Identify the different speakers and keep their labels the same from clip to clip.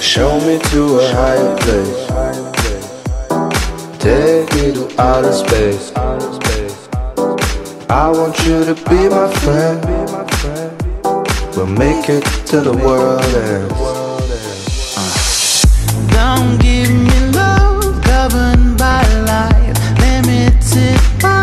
Speaker 1: Show me to a higher place. Take me to outer space. I want you to be my friend. We'll make it to the world ends.
Speaker 2: Don't give me love governed by life, limited by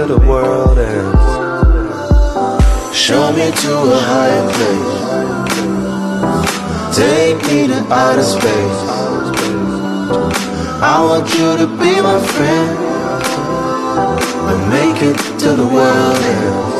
Speaker 1: to the world ends. Show me to a higher place. Take me to outer space. I want you to be my friend. We'll make it to the world ends.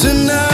Speaker 1: Tonight,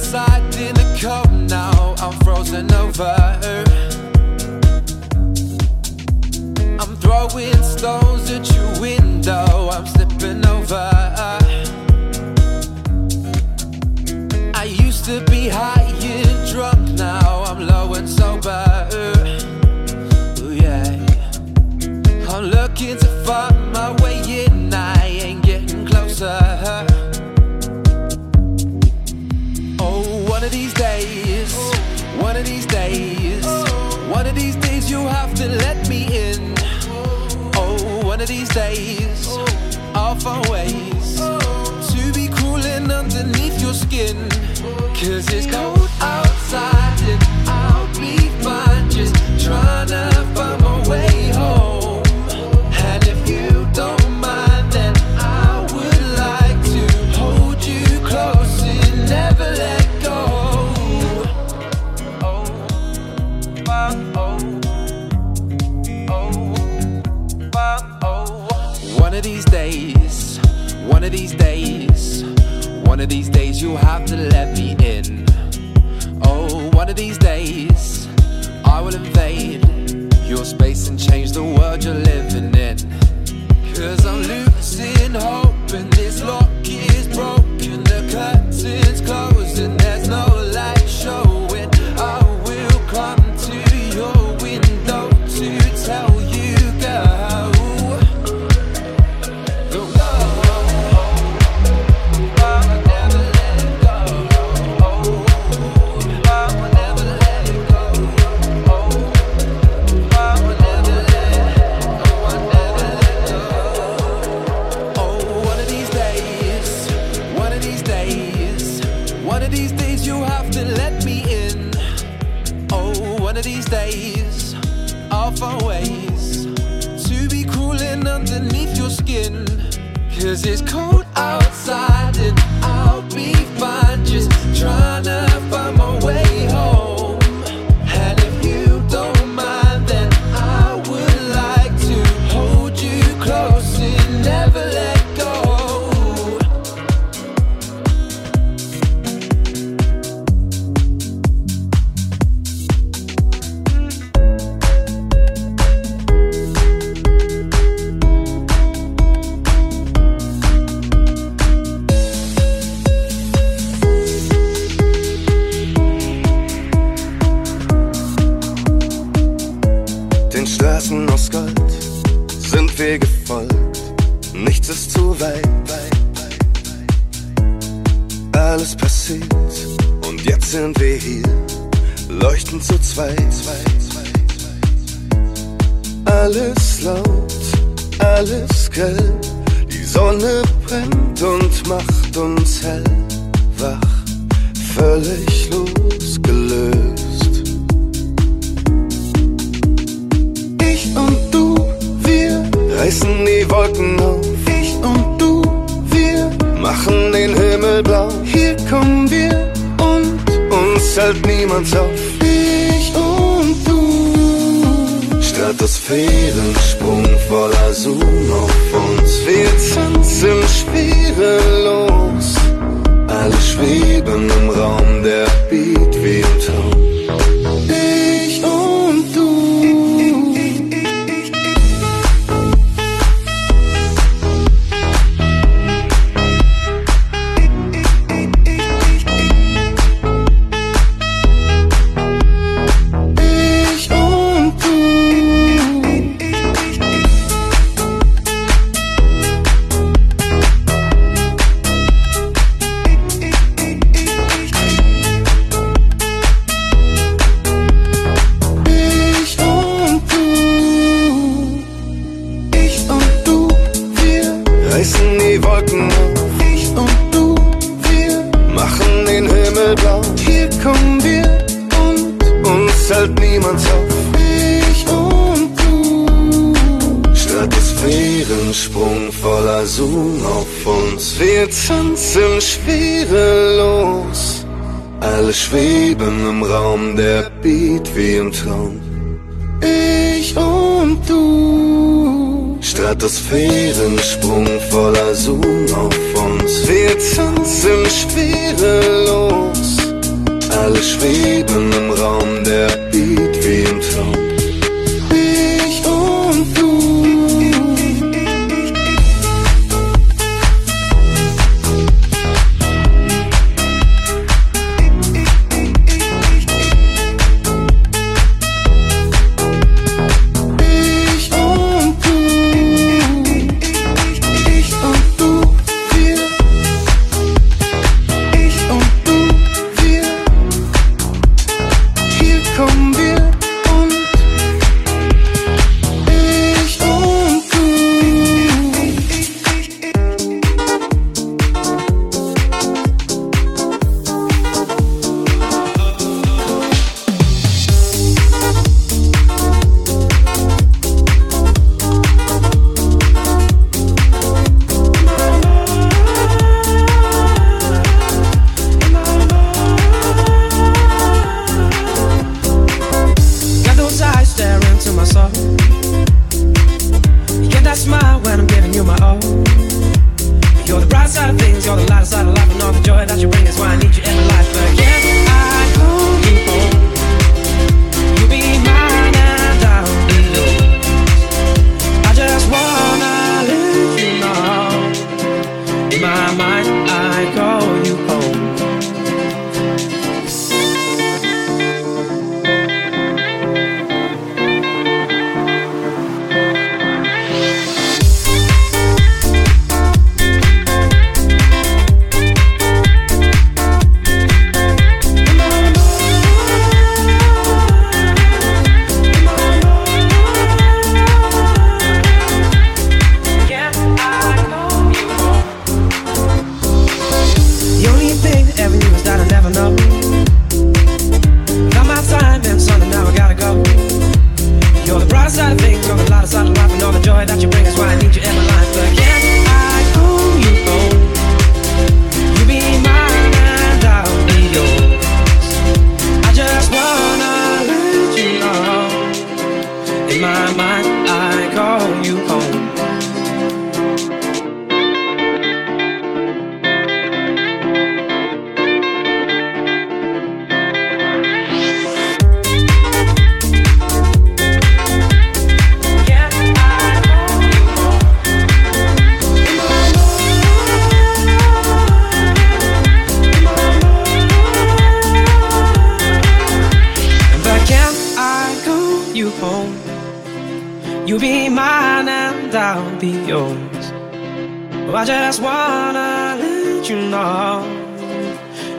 Speaker 3: outside in the cold now. I'm frozen over. I'm throwing stones at your window. I'm slipping over. I used to be high and drunk. Now I'm low and sober. Ooh, yeah. I'm looking to find my way in. I ain't getting closer. One of these days, one of these days, one of these days you have to let me in. Oh, one of these days, I'll find ways to be cooling underneath your skin. Cause it's cold outside. you have to let me in. Oh, one of these days, I will invade your space and change the world you live. Cause it's cold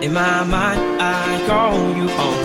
Speaker 4: In my mind, I call you home.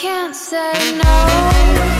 Speaker 5: can't say no.